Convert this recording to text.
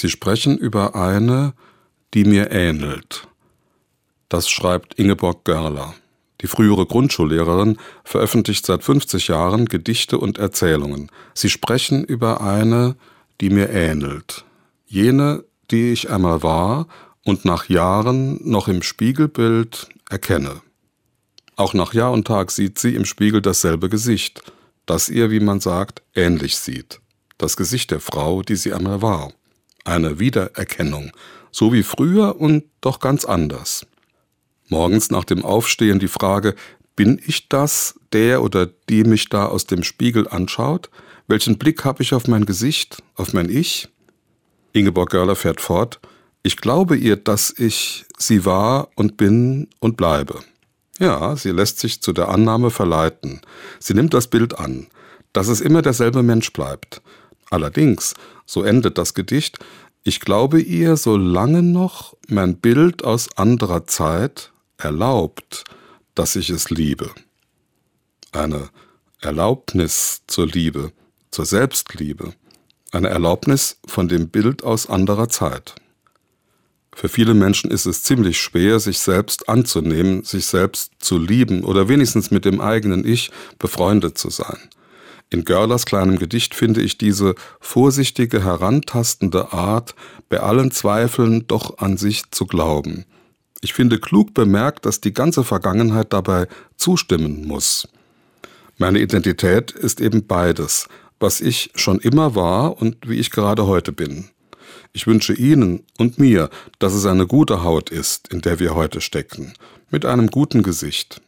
Sie sprechen über eine, die mir ähnelt. Das schreibt Ingeborg Görler. Die frühere Grundschullehrerin veröffentlicht seit 50 Jahren Gedichte und Erzählungen. Sie sprechen über eine, die mir ähnelt. Jene, die ich einmal war und nach Jahren noch im Spiegelbild erkenne. Auch nach Jahr und Tag sieht sie im Spiegel dasselbe Gesicht, das ihr, wie man sagt, ähnlich sieht. Das Gesicht der Frau, die sie einmal war. Eine Wiedererkennung, so wie früher und doch ganz anders. Morgens nach dem Aufstehen die Frage, bin ich das, der oder die mich da aus dem Spiegel anschaut? Welchen Blick habe ich auf mein Gesicht, auf mein Ich? Ingeborg Görler fährt fort, ich glaube ihr, dass ich sie war und bin und bleibe. Ja, sie lässt sich zu der Annahme verleiten. Sie nimmt das Bild an, dass es immer derselbe Mensch bleibt. Allerdings, so endet das Gedicht, ich glaube ihr, solange noch mein Bild aus anderer Zeit erlaubt, dass ich es liebe. Eine Erlaubnis zur Liebe, zur Selbstliebe, eine Erlaubnis von dem Bild aus anderer Zeit. Für viele Menschen ist es ziemlich schwer, sich selbst anzunehmen, sich selbst zu lieben oder wenigstens mit dem eigenen Ich befreundet zu sein. In Görlers kleinem Gedicht finde ich diese vorsichtige, herantastende Art, bei allen Zweifeln doch an sich zu glauben. Ich finde klug bemerkt, dass die ganze Vergangenheit dabei zustimmen muss. Meine Identität ist eben beides, was ich schon immer war und wie ich gerade heute bin. Ich wünsche Ihnen und mir, dass es eine gute Haut ist, in der wir heute stecken, mit einem guten Gesicht.